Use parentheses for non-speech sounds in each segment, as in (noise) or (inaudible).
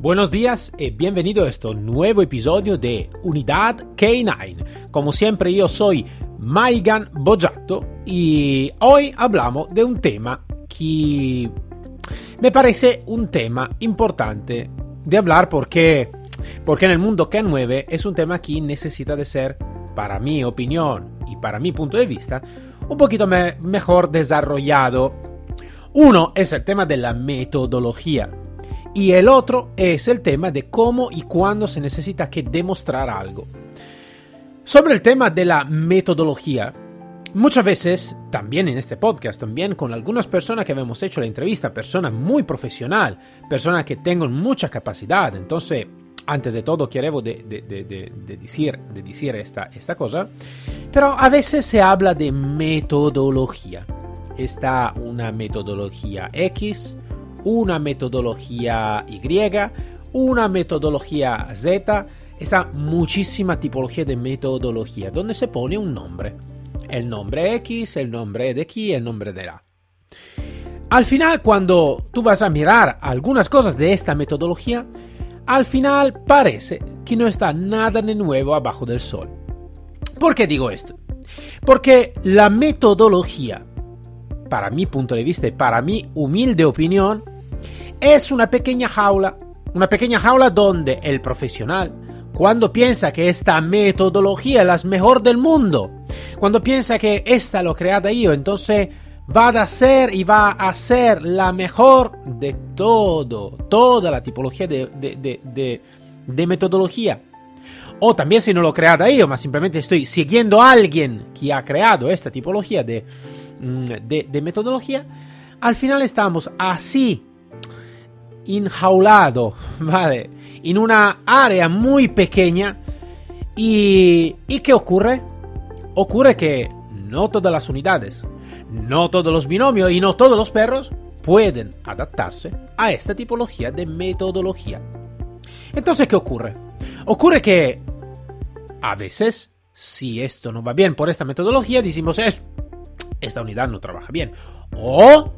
Buenos días y bienvenido a este nuevo episodio de Unidad K9. Como siempre yo soy Maigan Bojato y hoy hablamos de un tema que me parece un tema importante de hablar porque, porque en el mundo K9 es un tema que necesita de ser, para mi opinión y para mi punto de vista, un poquito me mejor desarrollado. Uno es el tema de la metodología y el otro es el tema de cómo y cuándo se necesita que demostrar algo. Sobre el tema de la metodología, muchas veces, también en este podcast, también con algunas personas que hemos hecho la entrevista, personas muy profesional, personas que tengan mucha capacidad, entonces, antes de todo, quiero de, de, de, de decir, de decir esta, esta cosa, pero a veces se habla de metodología. Está una metodología X, una metodología Y, una metodología Z, esa muchísima tipología de metodología donde se pone un nombre. El nombre X, el nombre de aquí, el nombre de la. Al final, cuando tú vas a mirar algunas cosas de esta metodología, al final parece que no está nada de nuevo abajo del sol. ¿Por qué digo esto? Porque la metodología, para mi punto de vista y para mi humilde opinión, es una pequeña jaula, una pequeña jaula donde el profesional, cuando piensa que esta metodología es la mejor del mundo, cuando piensa que esta lo he creado yo, entonces va a ser y va a ser la mejor de todo, toda la tipología de, metodología. O también si no lo he creado yo, mas simplemente estoy siguiendo a alguien que ha creado esta tipología de, mm, de metodología, al final estamos así enjaulado, (laughs) ¿vale? En una área muy pequeña. ¿Y, ¿Y qué ocurre? Ocurre que no todas las unidades, no todos los binomios y no todos los perros pueden adaptarse a esta tipología de metodología. Entonces, ¿qué ocurre? Ocurre que a veces, si esto no va bien por esta metodología, decimos, es, esta unidad no trabaja bien. O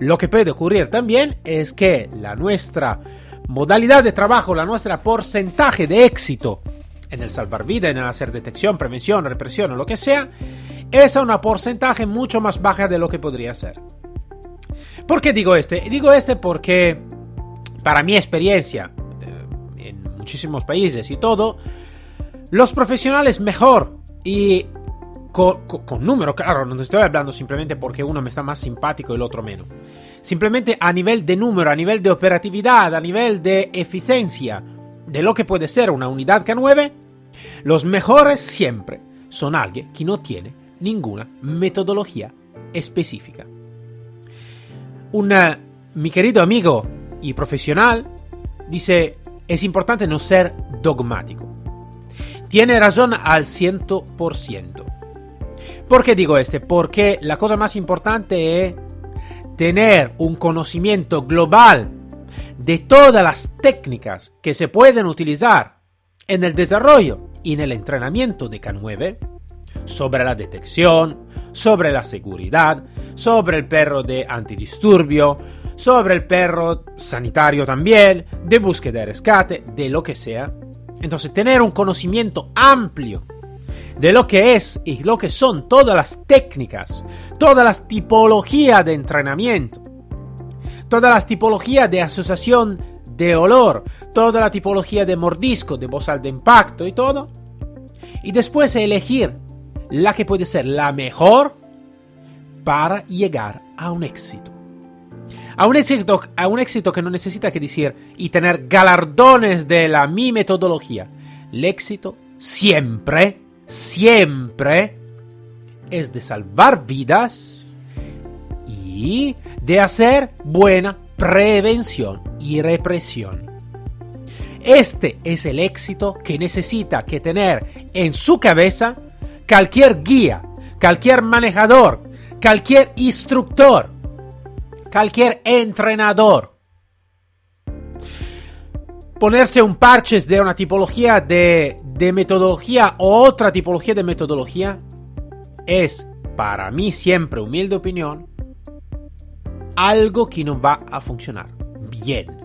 lo que puede ocurrir también es que la nuestra modalidad de trabajo, la nuestra porcentaje de éxito en el salvar vida, en el hacer detección, prevención, represión o lo que sea, es a una porcentaje mucho más baja de lo que podría ser. ¿Por qué digo este? Digo este porque, para mi experiencia, eh, en muchísimos países y todo, los profesionales mejor y con, número, claro, no estoy hablando simplemente porque uno me está más simpático y el otro menos. Simplemente a nivel de número, a nivel de operatividad, a nivel de eficiencia de lo que puede ser una unidad K9, los mejores siempre son alguien que no tiene ninguna metodología específica. Un mi querido amigo y profesional dice, es importante no ser dogmático. Tiene razón al 100%. ¿Por qué digo este? Porque la cosa más importante es tener un conocimiento global de todas las técnicas que se pueden utilizar en el desarrollo y en el entrenamiento de K9 sobre la detección, sobre la seguridad, sobre el perro de antidisturbio, sobre el perro sanitario también, de búsqueda y rescate, de lo que sea. Entonces, tener un conocimiento amplio de lo que es y lo que son todas las técnicas, todas las tipologías de entrenamiento, todas las tipologías de asociación de olor, toda la tipología de mordisco, de bozal de impacto y todo. Y después elegir la que puede ser la mejor para llegar a un éxito. A un éxito, a un éxito que no necesita que decir y tener galardones de la mi metodología. El éxito siempre siempre es de salvar vidas y de hacer buena prevención y represión. Este es el éxito que necesita que tener en su cabeza cualquier guía, cualquier manejador, cualquier instructor, cualquier entrenador. Ponerse un parches de una tipología de, de metodología o otra tipología de metodología es, para mí siempre, humilde opinión, algo que no va a funcionar bien.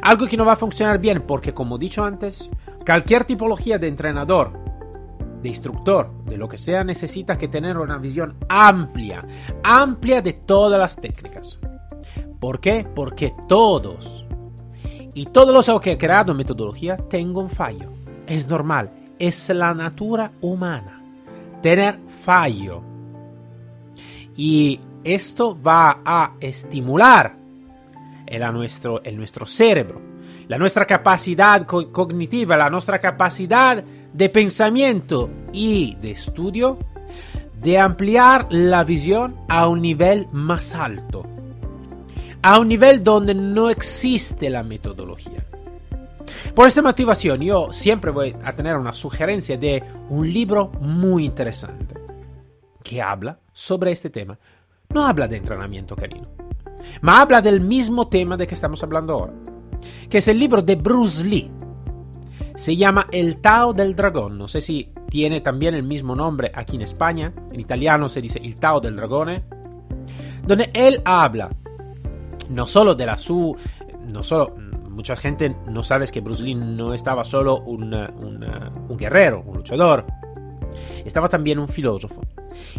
Algo que no va a funcionar bien porque, como he dicho antes, cualquier tipología de entrenador, de instructor, de lo que sea, necesita que tener una visión amplia, amplia de todas las técnicas. ¿Por qué? Porque todos y todos los que he creado metodología tengo un fallo. Es normal, es la natura humana tener fallo. Y esto va a estimular el, nuestro, el nuestro cerebro, la nuestra capacidad cognitiva, la nuestra capacidad de pensamiento y de estudio, de ampliar la visión a un nivel más alto, a un nivel donde no existe la metodología. Por esta motivación yo siempre voy a tener una sugerencia de un libro muy interesante que habla sobre este tema. No habla de entrenamiento canino, ma habla del mismo tema de que estamos hablando ahora, que es el libro de Bruce Lee. Se llama El Tao del Dragón. No sé si tiene también el mismo nombre aquí en España. En italiano se dice El Tao del Dragone. Donde él habla no solo de la su. No solo. Mucha gente no sabe que Bruce Lee no estaba solo un, un guerrero, un luchador. Estaba también un filósofo.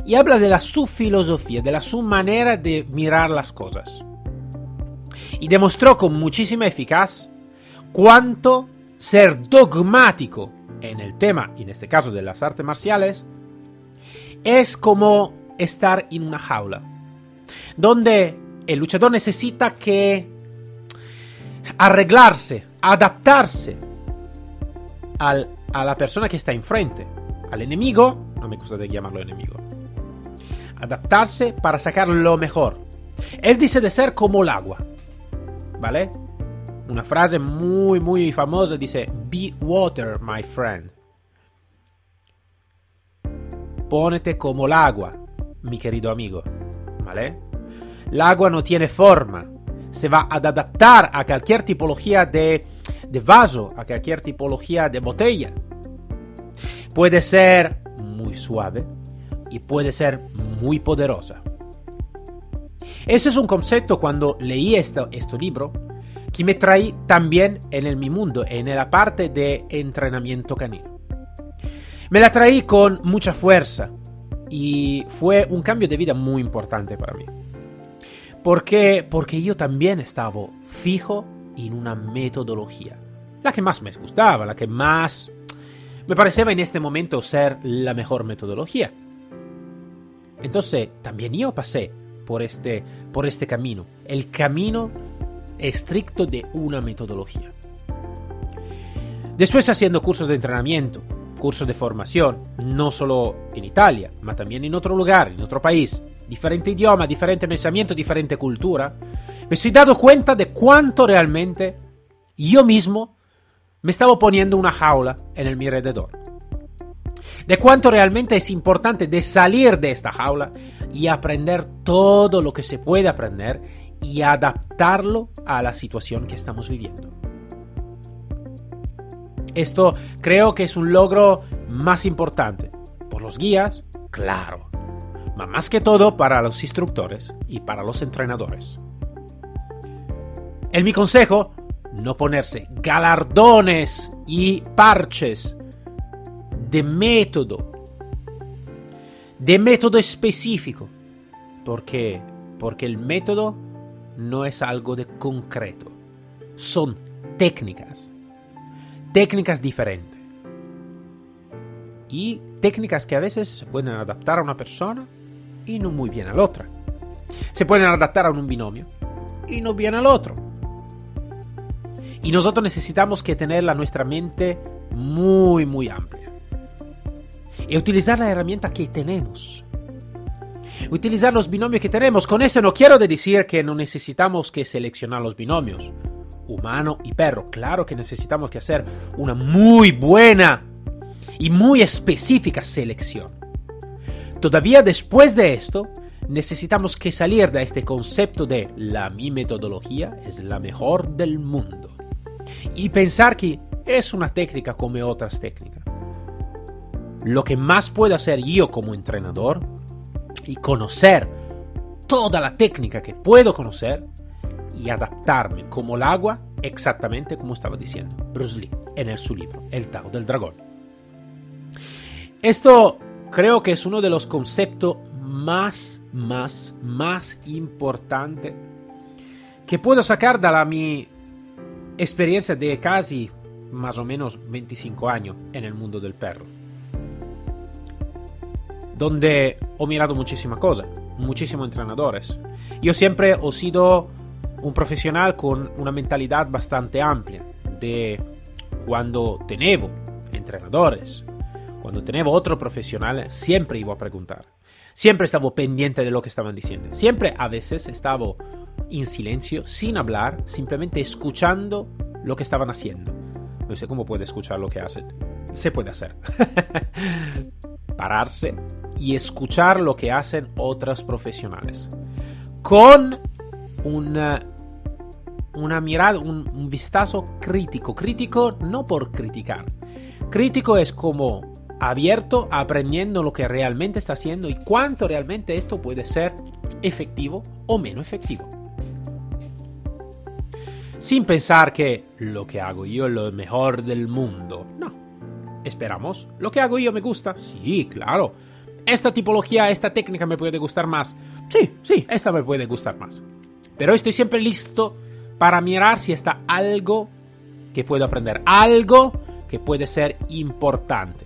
Y habla de la su filosofía, de la su manera de mirar las cosas. Y demostró con muchísima eficaz cuánto ser dogmático en el tema, en este caso de las artes marciales, es como estar en una jaula, donde el luchador necesita que arreglarse, adaptarse al, a la persona que está enfrente, al enemigo, no me gusta llamarlo enemigo, adaptarse para sacar lo mejor. Él dice de ser como el agua, ¿vale? Una frase muy, muy famosa dice, Be water, my friend. Pónete como el agua, mi querido amigo, ¿vale? El agua no tiene forma, se va a adaptar a cualquier tipología de, vaso, a cualquier tipología de botella. Puede ser muy suave y puede ser muy poderosa. Ese es un concepto cuando leí este, este libro que me traí también en el, mi mundo, en la parte de entrenamiento canino. Me la traí con mucha fuerza y fue un cambio de vida muy importante para mí. Porque, porque yo también estaba fijo en una metodología, la que más me gustaba, la que más me parecía en este momento ser la mejor metodología. Entonces, también yo pasé por este, por este camino, el camino estricto de una metodología. Después haciendo cursos de entrenamiento, cursos de formación, no solo en Italia, ma también en otro lugar, en otro país, diferente idioma, diferente pensamiento, diferente cultura, me estoy dando cuenta de cuánto realmente yo mismo me estaba poniendo una jaula en el mi alrededor. De cuánto realmente es importante de salir de esta jaula y aprender todo lo que se puede aprender y adaptarlo a la situación que estamos viviendo. Esto creo que es un logro más importante. Por los guías, claro. Más que todo para los instructores y para los entrenadores. En mi consejo, no ponerse galardones y parches de método. De método específico. ¿Por qué? Porque el método no es algo de concreto. Son técnicas. Técnicas diferentes. Y técnicas que a veces se pueden adaptar a una persona y no muy bien a la otra. Se pueden adaptar a un binomio y no bien al otro. Y nosotros necesitamos que tener nuestra mente muy, muy amplia. Y utilizar la herramienta que tenemos utilizar los binomios que tenemos. Con eso no quiero decir que no necesitamos que seleccionar los binomios. humano y perro. Claro que necesitamos que hacer una muy buena y muy específica selección. Todavía después de esto, necesitamos que salir de este concepto de la mi metodología es la mejor del mundo y pensar que es una técnica como otras técnicas. Lo que más puedo hacer yo como entrenador y conocer toda la técnica que puedo conocer y adaptarme como el agua exactamente como estaba diciendo Bruce Lee en su libro El Tao del Dragón. Esto creo que es uno de los conceptos más, más, más importantes que puedo sacar de la mi experiencia de casi más o menos 25 años en el mundo del perro. Donde he mirado muchísimas cosas, muchísimos entrenadores. Yo siempre he sido un profesional con una mentalidad bastante amplia de cuando tengo entrenadores, cuando tengo otro profesional, siempre iba a preguntar. Siempre estaba pendiente de lo que estaban diciendo. Siempre a veces estaba en silencio, sin hablar, simplemente escuchando lo que estaban haciendo. No sé cómo puede escuchar lo que hacen. Se puede hacer. (laughs) Pararse y escuchar lo que hacen otros profesionales. Con una, una mirada, un, un vistazo crítico. Crítico no por criticar. Crítico es como abierto, aprendiendo lo que realmente está haciendo y cuánto realmente esto puede ser efectivo o menos efectivo. Sin pensar que lo que hago yo es lo mejor del mundo. No. Esperamos. ¿Lo que hago yo me gusta? Sí, claro. ¿Esta tipología, esta técnica me puede gustar más? Sí, sí, esta me puede gustar más. Pero estoy siempre listo para mirar si está algo que puedo aprender, algo que puede ser importante,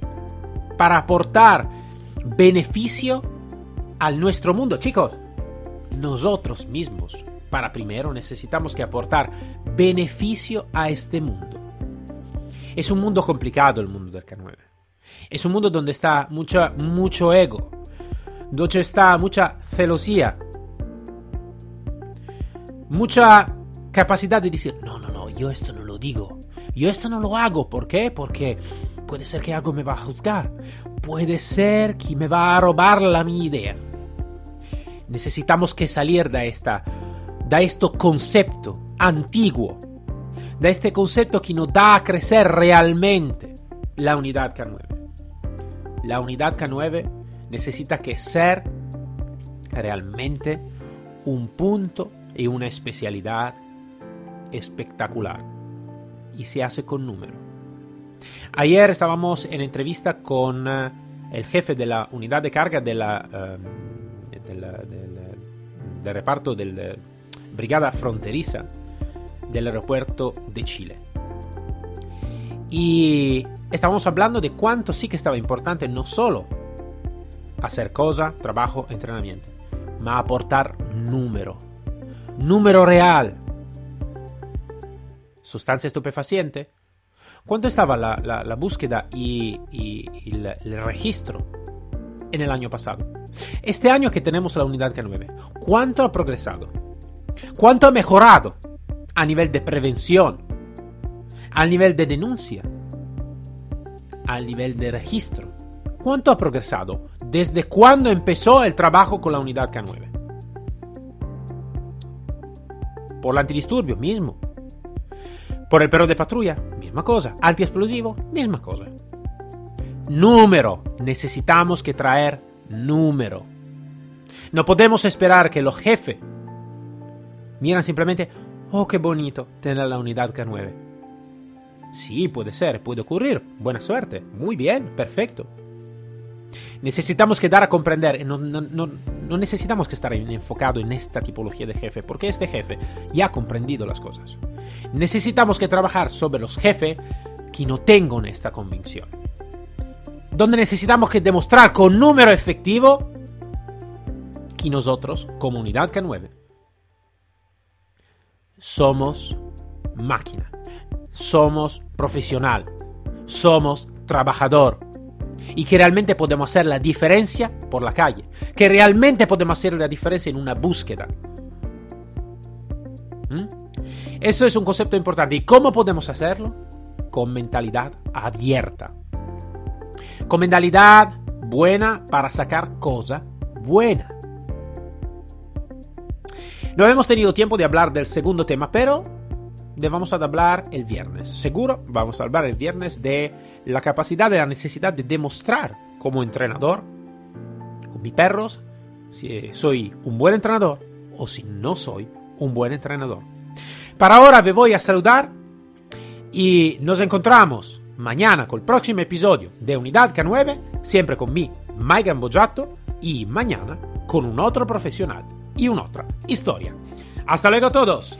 para aportar beneficio al nuestro mundo. Chicos, nosotros mismos, para primero necesitamos que aportar beneficio a este mundo. Es un mundo complicado el mundo del K9. Es un mundo donde está mucha, mucho ego, donde está mucha celosía, mucha capacidad de decir, no, no, no, yo esto no lo digo, yo esto no lo hago, ¿por qué? Porque puede ser que algo me va a juzgar, puede ser que me va a robar la mi idea. Necesitamos que salir de esta, de este concepto antiguo, de este concepto que nos da a crecer realmente la unidad K9. La unidad K9 necesita que ser realmente un punto y una especialidad espectacular. Y se hace con número. Ayer estábamos en entrevista con uh, el jefe de la unidad de carga de del, del reparto de la Brigada Fronteriza del aeropuerto de Chile. Y estábamos hablando de cuánto sí que estaba importante no solo hacer cosa, trabajo, entrenamiento, ma aportar número. Número real. Sustancia estupefaciente. ¿Cuánto estaba la, búsqueda y, el, el registro en el año pasado? Este año que tenemos la unidad K9, ¿cuánto ha progresado? ¿Cuánto ha mejorado? a nivel de prevención, a nivel de denuncia, a nivel de registro. ¿Cuánto ha progresado desde cuando empezó el trabajo con la unidad K9? Por el antidisturbio, mismo. Por el perro de patrulla, misma cosa. Antiexplosivo, misma cosa. Número. Necesitamos que traer número. No podemos esperar que los jefes miran simplemente, Oh, qué bonito tener la unidad K9. Sí, puede ser, puede ocurrir. Buena suerte. Muy bien, perfecto. Necesitamos que dar a comprender, no, no, no, no, necesitamos que estar enfocado en esta tipología de jefe, porque este jefe ya ha comprendido las cosas. Necesitamos que trabajar sobre los jefes que no tengan esta convicción. Donde necesitamos que demostrar con número efectivo que nosotros, comunidad K9, somos máquina, somos profesional, somos trabajador y que realmente podemos hacer la diferencia por la calle, que realmente podemos hacer la diferencia en una búsqueda. ¿Mm? Eso es un concepto importante. ¿Y cómo podemos hacerlo? Con mentalidad abierta. Con mentalidad buena para sacar cosa buena. No hemos tenido tiempo de hablar del segundo tema, pero vamos a hablar el viernes. Seguro vamos a hablar el viernes de la capacidad de la necesidad de demostrar como entrenador con mis perros si soy un buen entrenador o si no soy un buen entrenador. Para ahora me voy a saludar y nos encontramos mañana con el próximo episodio de Unidad K9, siempre con mi Mike Gambojato y mañana con un otro profesional y una otra historia. Hasta luego todos.